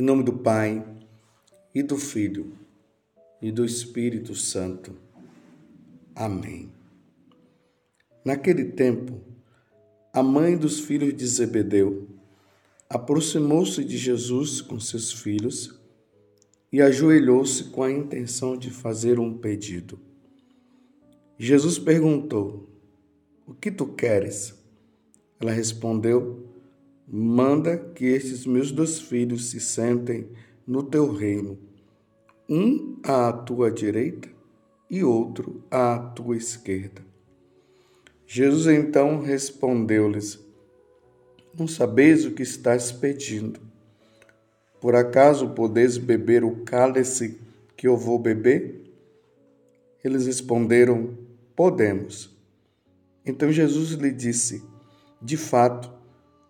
Em nome do Pai, e do Filho, e do Espírito Santo. Amém. Naquele tempo, a mãe dos filhos de Zebedeu aproximou-se de Jesus com seus filhos e ajoelhou-se com a intenção de fazer um pedido. Jesus perguntou: O que tu queres? Ela respondeu: Manda que estes meus dois filhos se sentem no teu reino, um à tua direita e outro à tua esquerda. Jesus então respondeu-lhes: Não sabeis o que estás pedindo. Por acaso podeis beber o cálice que eu vou beber? Eles responderam: Podemos. Então Jesus lhe disse: De fato,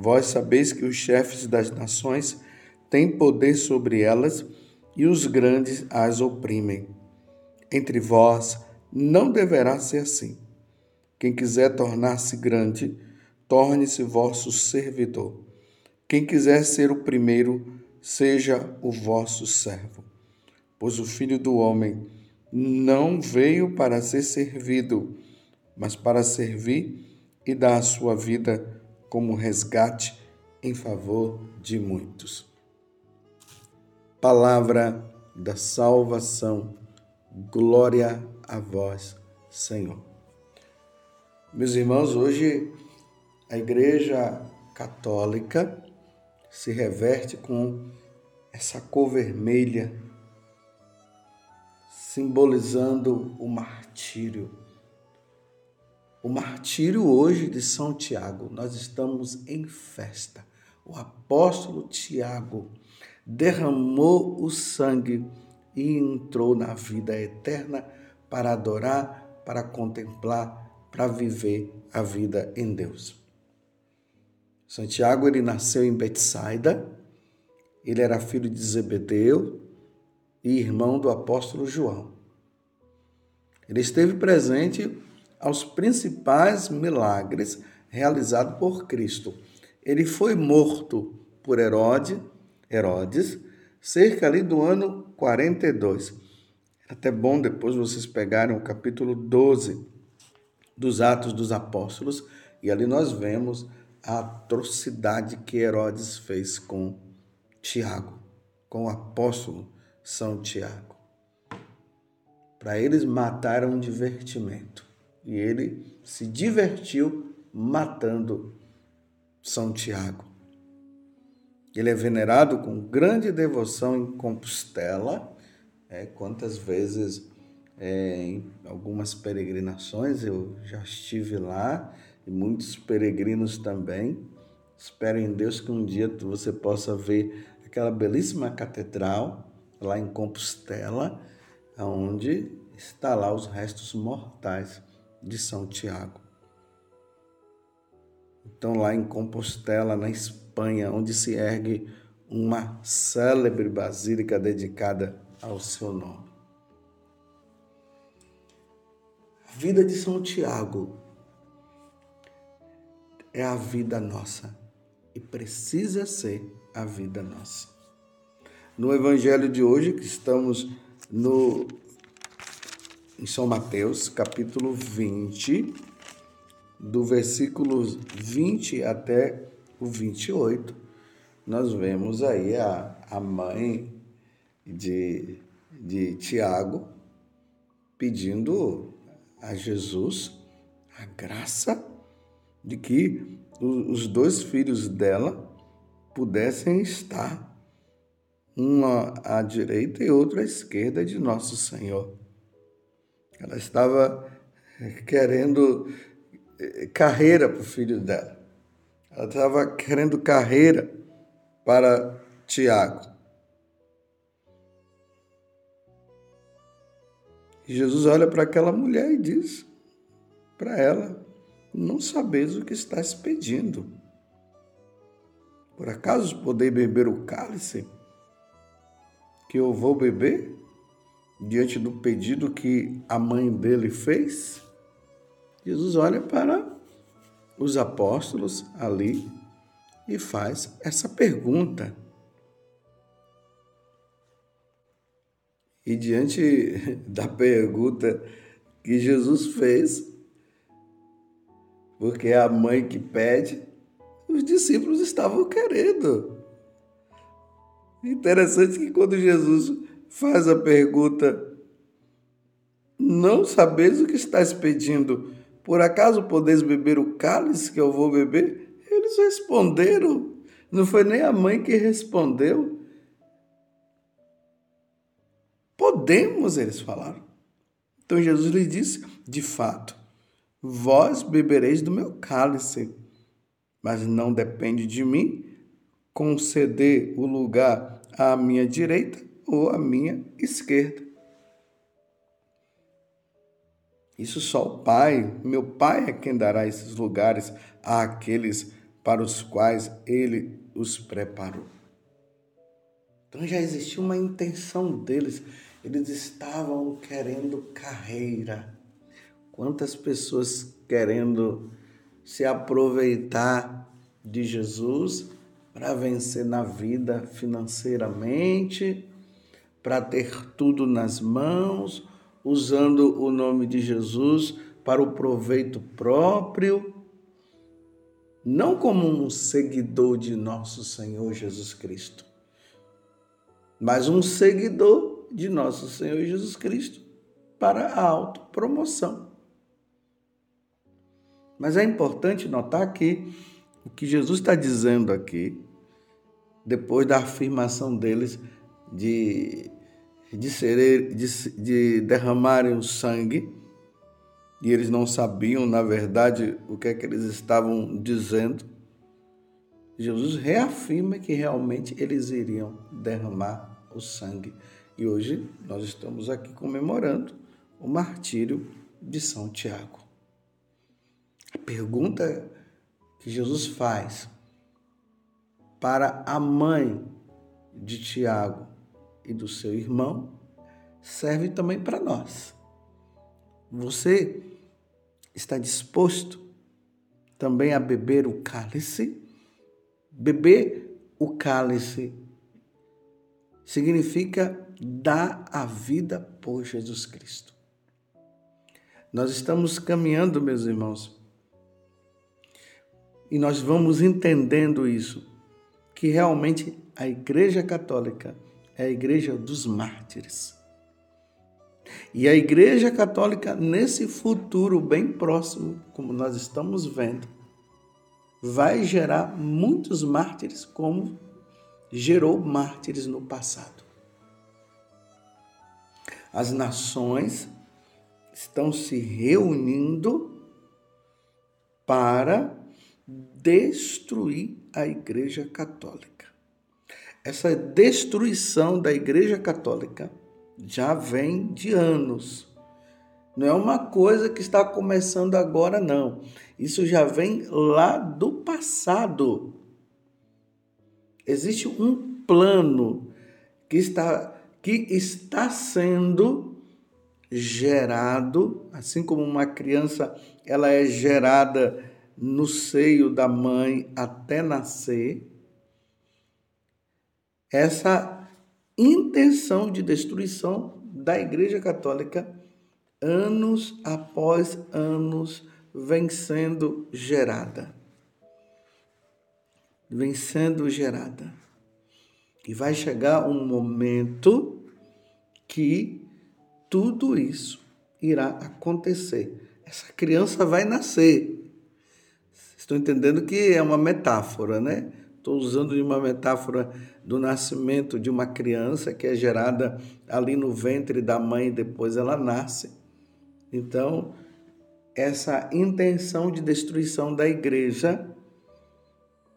Vós sabeis que os chefes das nações têm poder sobre elas e os grandes as oprimem. Entre vós não deverá ser assim. Quem quiser tornar-se grande, torne-se vosso servidor. Quem quiser ser o primeiro, seja o vosso servo. Pois o Filho do Homem não veio para ser servido, mas para servir e dar a sua vida como resgate em favor de muitos. Palavra da salvação, glória a vós, Senhor. Meus irmãos, hoje a Igreja Católica se reverte com essa cor vermelha, simbolizando o martírio. O martírio hoje de São Tiago, nós estamos em festa. O apóstolo Tiago derramou o sangue e entrou na vida eterna para adorar, para contemplar para viver a vida em Deus. Santiago ele nasceu em Betsaida, ele era filho de Zebedeu e irmão do apóstolo João. Ele esteve presente aos principais milagres realizados por Cristo. Ele foi morto por Herode, Herodes, cerca ali do ano 42. É até bom depois vocês pegarem o capítulo 12 dos Atos dos Apóstolos, e ali nós vemos a atrocidade que Herodes fez com Tiago, com o apóstolo São Tiago. Para eles mataram um divertimento, e ele se divertiu matando São Tiago. Ele é venerado com grande devoção em Compostela. É, quantas vezes é, em algumas peregrinações, eu já estive lá, e muitos peregrinos também. Espero em Deus que um dia você possa ver aquela belíssima catedral lá em Compostela, onde está lá os restos mortais de São Tiago. Então, lá em Compostela, na Espanha, onde se ergue uma célebre basílica dedicada ao seu nome. vida de São Tiago é a vida nossa e precisa ser a vida nossa. No evangelho de hoje, que estamos no em São Mateus, capítulo 20, do versículo 20 até o 28, nós vemos aí a, a mãe de, de Tiago pedindo a Jesus a graça de que os dois filhos dela pudessem estar uma à direita e outro à esquerda de nosso Senhor. Ela estava eh, querendo eh, carreira para o filho dela. Ela estava querendo carreira para Tiago. E Jesus olha para aquela mulher e diz para ela: Não sabes o que estás pedindo. Por acaso podeis beber o cálice que eu vou beber? Diante do pedido que a mãe dele fez? Jesus olha para os apóstolos ali e faz essa pergunta. E diante da pergunta que Jesus fez, porque é a mãe que pede, os discípulos estavam querendo. Interessante que quando Jesus faz a pergunta, não sabeis o que estás pedindo, por acaso podeis beber o cálice que eu vou beber? Eles responderam, não foi nem a mãe que respondeu. Podemos, eles falaram. Então Jesus lhes disse: de fato, vós bebereis do meu cálice mas não depende de mim conceder o lugar à minha direita ou à minha esquerda. Isso só o Pai, meu Pai é quem dará esses lugares àqueles para os quais Ele os preparou. Então já existia uma intenção deles, eles estavam querendo carreira. Quantas pessoas querendo se aproveitar de Jesus para vencer na vida financeiramente, para ter tudo nas mãos, usando o nome de Jesus para o proveito próprio, não como um seguidor de nosso Senhor Jesus Cristo, mas um seguidor de nosso Senhor Jesus Cristo para a autopromoção. Mas é importante notar que o que Jesus está dizendo aqui, depois da afirmação deles de, de, de, de derramarem o sangue, e eles não sabiam, na verdade, o que é que eles estavam dizendo, Jesus reafirma que realmente eles iriam derramar o sangue. E hoje nós estamos aqui comemorando o martírio de São Tiago. A pergunta que Jesus faz para a mãe de Tiago e do seu irmão serve também para nós. Você está disposto também a beber o cálice? Beber o cálice significa dar a vida por Jesus Cristo. Nós estamos caminhando, meus irmãos, e nós vamos entendendo isso, que realmente a Igreja Católica é a Igreja dos mártires. E a Igreja Católica, nesse futuro bem próximo, como nós estamos vendo, vai gerar muitos mártires, como gerou mártires no passado. As nações estão se reunindo para destruir a Igreja Católica. Essa destruição da Igreja Católica já vem de anos. Não é uma coisa que está começando agora, não. Isso já vem lá do passado. Existe um plano que está, que está sendo gerado, assim como uma criança ela é gerada no seio da mãe até nascer, essa intenção de destruição da Igreja Católica, anos após anos, vem sendo gerada. Vem sendo gerada. E vai chegar um momento que tudo isso irá acontecer. Essa criança vai nascer. Estou entendendo que é uma metáfora, né? Estou usando uma metáfora do nascimento de uma criança que é gerada ali no ventre da mãe, depois ela nasce. Então, essa intenção de destruição da igreja,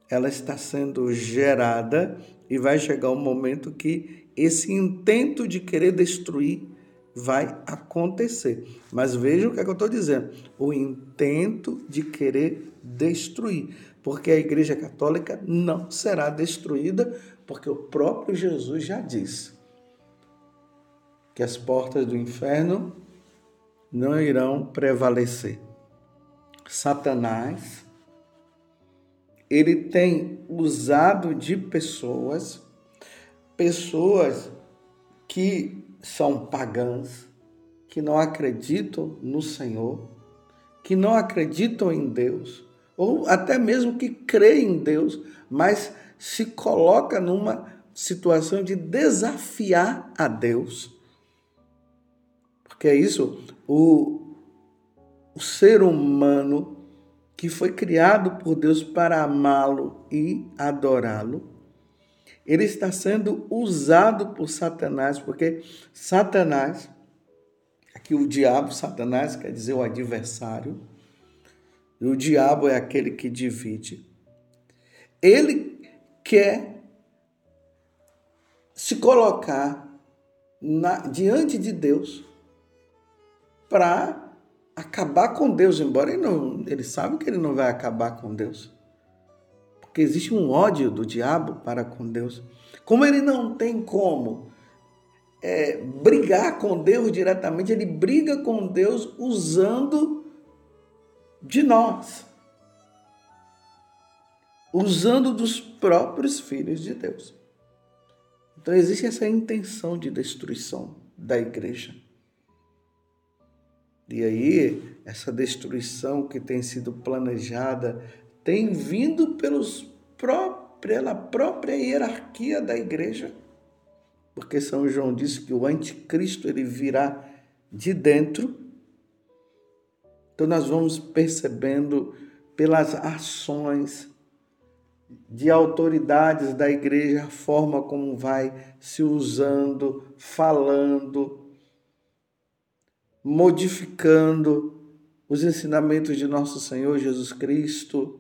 ela está sendo gerada e vai chegar um momento que esse intento de querer destruir vai acontecer. Mas veja o que, é que eu estou dizendo: o intento de querer destruir. Porque a Igreja Católica não será destruída, porque o próprio Jesus já disse que as portas do inferno não irão prevalecer. Satanás, ele tem usado de pessoas, pessoas que são pagãs, que não acreditam no Senhor, que não acreditam em Deus, ou até mesmo que creem em Deus, mas se coloca numa situação de desafiar a Deus. Porque é isso, o, o ser humano que foi criado por Deus para amá-lo e adorá-lo, ele está sendo usado por Satanás, porque Satanás, aqui o diabo, Satanás quer dizer o adversário, e o diabo é aquele que divide. Ele quer se colocar na, diante de Deus para acabar com Deus, embora ele, não, ele sabe que ele não vai acabar com Deus. Porque existe um ódio do diabo para com Deus. Como ele não tem como é, brigar com Deus diretamente, ele briga com Deus usando de nós. Usando dos próprios filhos de Deus. Então existe essa intenção de destruição da igreja. E aí, essa destruição que tem sido planejada tem vindo pelos pela própria hierarquia da igreja. Porque São João disse que o anticristo ele virá de dentro. Então nós vamos percebendo pelas ações de autoridades da igreja, a forma como vai se usando, falando, modificando os ensinamentos de nosso Senhor Jesus Cristo,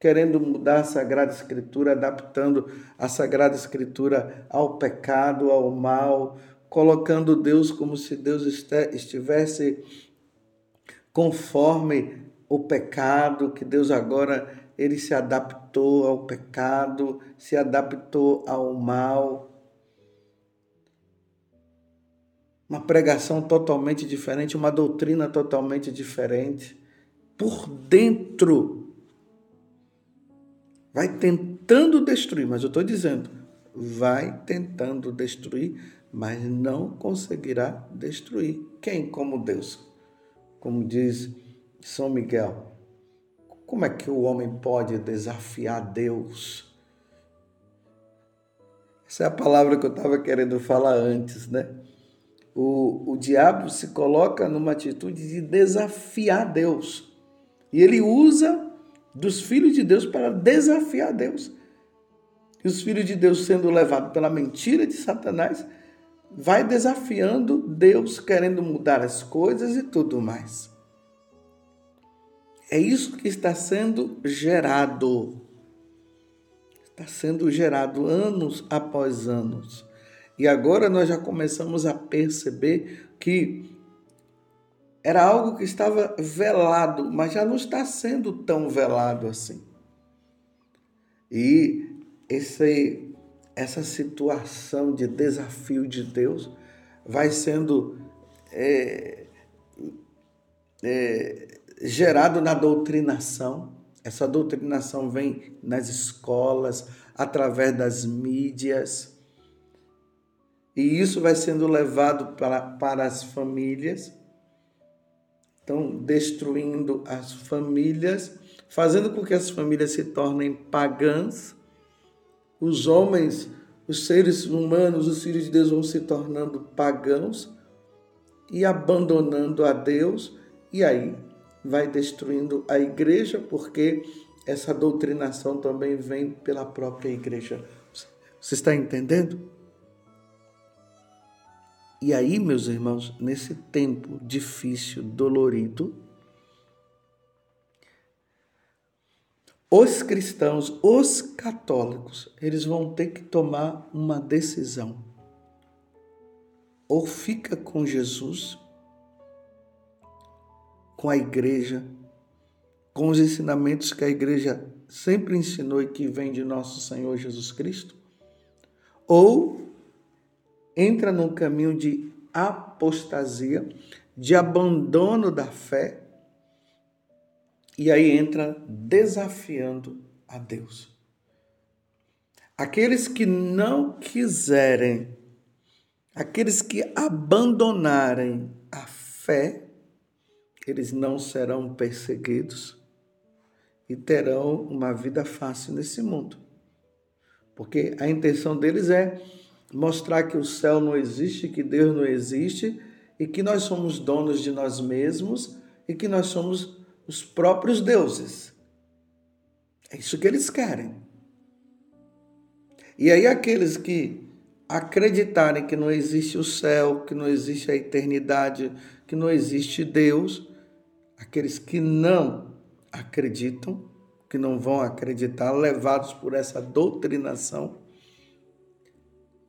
querendo mudar a Sagrada Escritura, adaptando a Sagrada Escritura ao pecado, ao mal, colocando Deus como se Deus estivesse conforme o pecado, que Deus agora ele se adaptou ao pecado, se adaptou ao mal. uma pregação totalmente diferente, uma doutrina totalmente diferente. Por dentro, vai tentando destruir, mas eu estou dizendo, vai tentando destruir, mas não conseguirá destruir. Quem como Deus? Como diz São Miguel. Como é que o homem pode desafiar Deus? Essa é a palavra que eu estava querendo falar antes, né? o, o diabo se coloca numa atitude de desafiar Deus. E ele usa dos filhos de Deus para desafiar Deus. E os filhos de Deus, sendo levados pela mentira de Satanás, vai desafiando Deus, querendo mudar as coisas e tudo mais. É isso que está sendo gerado. Está sendo gerado anos após anos. E agora nós já começamos a perceber que era algo que estava velado, mas já não está sendo tão velado assim. E esse, essa situação de desafio de Deus vai sendo é, é, gerado na doutrinação. Essa doutrinação vem nas escolas, através das mídias e isso vai sendo levado para, para as famílias, então destruindo as famílias, fazendo com que as famílias se tornem pagãs. Os homens, os seres humanos, os filhos de Deus vão se tornando pagãos e abandonando a Deus, e aí vai destruindo a igreja, porque essa doutrinação também vem pela própria igreja. Você está entendendo? E aí, meus irmãos, nesse tempo difícil, dolorido, os cristãos, os católicos, eles vão ter que tomar uma decisão. ou fica com Jesus, com a igreja, com os ensinamentos que a igreja sempre ensinou e que vem de nosso Senhor Jesus Cristo, ou entra num caminho de apostasia, de abandono da fé, e aí entra desafiando a Deus. Aqueles que não quiserem, aqueles que abandonarem a fé, eles não serão perseguidos e terão uma vida fácil nesse mundo. Porque a intenção deles é mostrar que o céu não existe, que Deus não existe e que nós somos donos de nós mesmos e que nós somos os próprios deuses. É isso que eles querem. E aí, aqueles que acreditarem que não existe o céu, que não existe a eternidade, que não existe Deus, aqueles que não acreditam, que não vão acreditar, levados por essa doutrinação,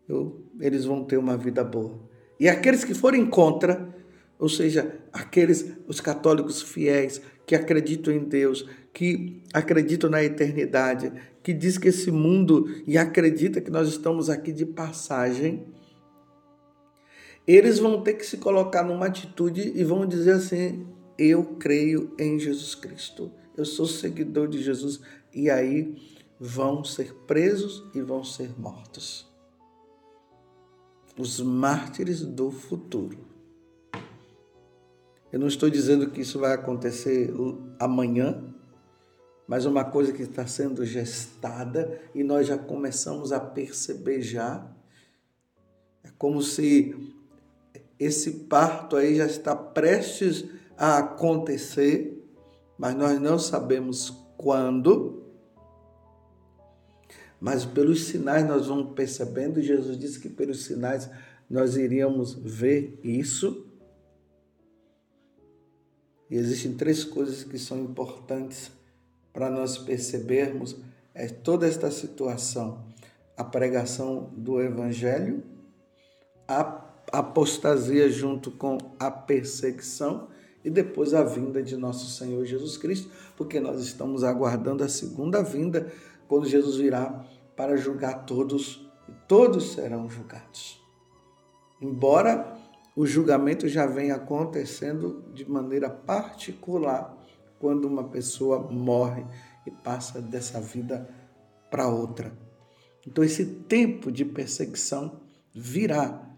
eu, eles vão ter uma vida boa. E aqueles que forem contra, ou seja, aqueles, os católicos fiéis que acreditam em Deus, que acreditam na eternidade, que diz que esse mundo e acredita que nós estamos aqui de passagem, eles vão ter que se colocar numa atitude e vão dizer assim: eu creio em Jesus Cristo, eu sou seguidor de Jesus, e aí vão ser presos e vão ser mortos. Os mártires do futuro. Eu não estou dizendo que isso vai acontecer amanhã, mas uma coisa que está sendo gestada e nós já começamos a perceber já. É como se esse parto aí já está prestes a acontecer, mas nós não sabemos quando. Mas pelos sinais nós vamos percebendo, Jesus disse que pelos sinais nós iríamos ver isso. E existem três coisas que são importantes para nós percebermos é, toda esta situação: a pregação do Evangelho, a apostasia junto com a perseguição e depois a vinda de nosso Senhor Jesus Cristo, porque nós estamos aguardando a segunda vinda, quando Jesus virá para julgar todos, e todos serão julgados. Embora o julgamento já venha acontecendo de maneira particular quando uma pessoa morre e passa dessa vida para outra. Então, esse tempo de perseguição virá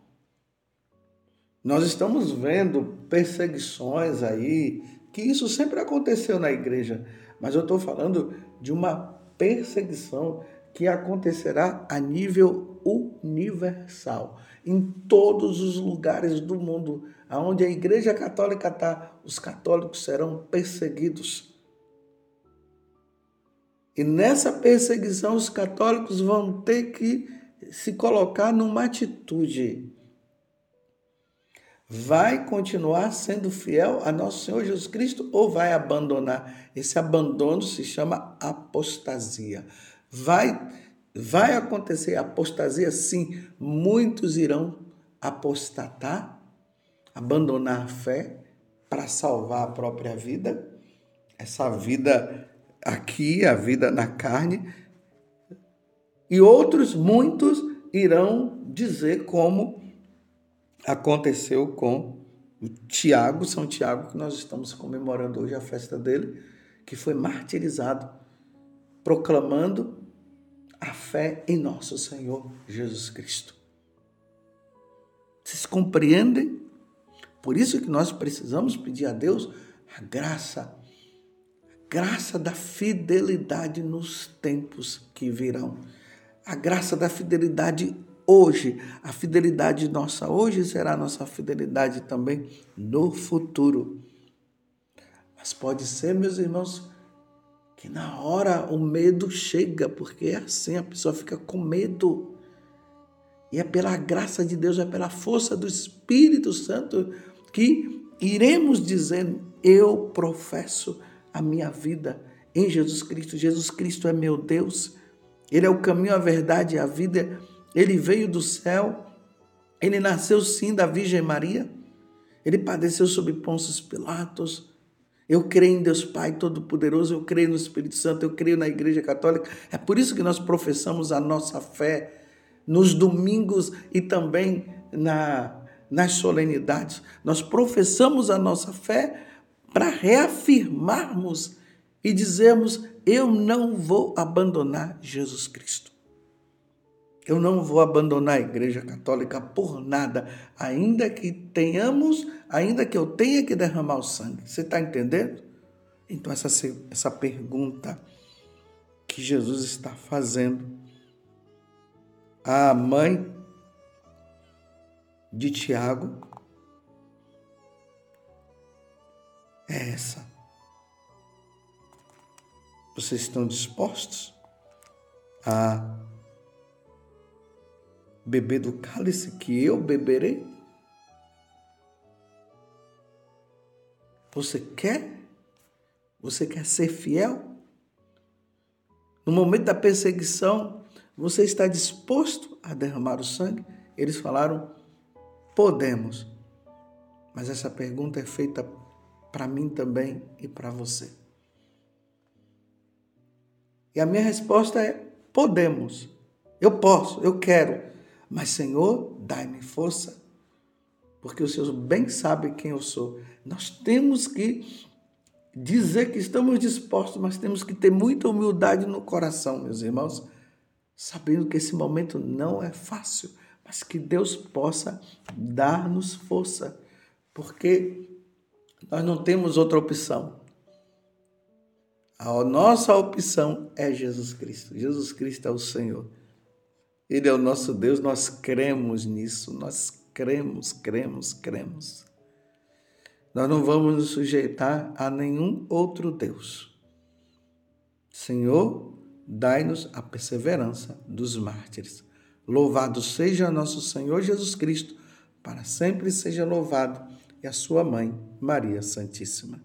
nós estamos vendo perseguições aí, que isso sempre aconteceu na igreja, mas eu estou falando de uma perseguição que acontecerá a nível universal, em todos os lugares do mundo, aonde a Igreja Católica está, os católicos serão perseguidos. E nessa perseguição, os católicos vão ter que se colocar numa atitude vai continuar sendo fiel a nosso Senhor Jesus Cristo ou vai abandonar? Esse abandono se chama apostasia. Vai vai acontecer apostasia sim, muitos irão apostatar, abandonar a fé para salvar a própria vida, essa vida aqui, a vida na carne, e outros muitos irão dizer como aconteceu com o Tiago, São Tiago, que nós estamos comemorando hoje a festa dele, que foi martirizado, proclamando a fé em nosso Senhor Jesus Cristo. Vocês compreendem? Por isso que nós precisamos pedir a Deus a graça, a graça da fidelidade nos tempos que virão, a graça da fidelidade hoje. A fidelidade nossa hoje será nossa fidelidade também no futuro. Mas pode ser, meus irmãos, que na hora o medo chega, porque é assim, a pessoa fica com medo. E é pela graça de Deus, é pela força do Espírito Santo que iremos dizendo: Eu professo a minha vida em Jesus Cristo. Jesus Cristo é meu Deus. Ele é o caminho, a verdade e a vida. Ele veio do céu Ele nasceu sim da Virgem Maria. Ele padeceu sob Pôncio Pilatos. Eu creio em Deus Pai Todo-Poderoso, eu creio no Espírito Santo, eu creio na Igreja Católica. É por isso que nós professamos a nossa fé nos domingos e também na, nas solenidades. Nós professamos a nossa fé para reafirmarmos e dizermos: eu não vou abandonar Jesus Cristo. Eu não vou abandonar a Igreja Católica por nada, ainda que tenhamos, ainda que eu tenha que derramar o sangue. Você está entendendo? Então, essa, essa pergunta que Jesus está fazendo à mãe de Tiago é essa. Vocês estão dispostos a beber do cálice que eu beberei? Você quer? Você quer ser fiel? No momento da perseguição, você está disposto a derramar o sangue? Eles falaram: podemos. Mas essa pergunta é feita para mim também e para você. E a minha resposta é: podemos. Eu posso, eu quero. Mas, Senhor, dai-me força, porque o Senhor bem sabe quem eu sou. Nós temos que dizer que estamos dispostos, mas temos que ter muita humildade no coração, meus irmãos, sabendo que esse momento não é fácil, mas que Deus possa dar-nos força, porque nós não temos outra opção. A nossa opção é Jesus Cristo. Jesus Cristo é o Senhor. Ele é o nosso Deus, nós cremos nisso, nós cremos, cremos, cremos. Nós não vamos nos sujeitar a nenhum outro Deus. Senhor, dai-nos a perseverança dos mártires. Louvado seja nosso Senhor Jesus Cristo, para sempre seja louvado, e a sua mãe, Maria Santíssima.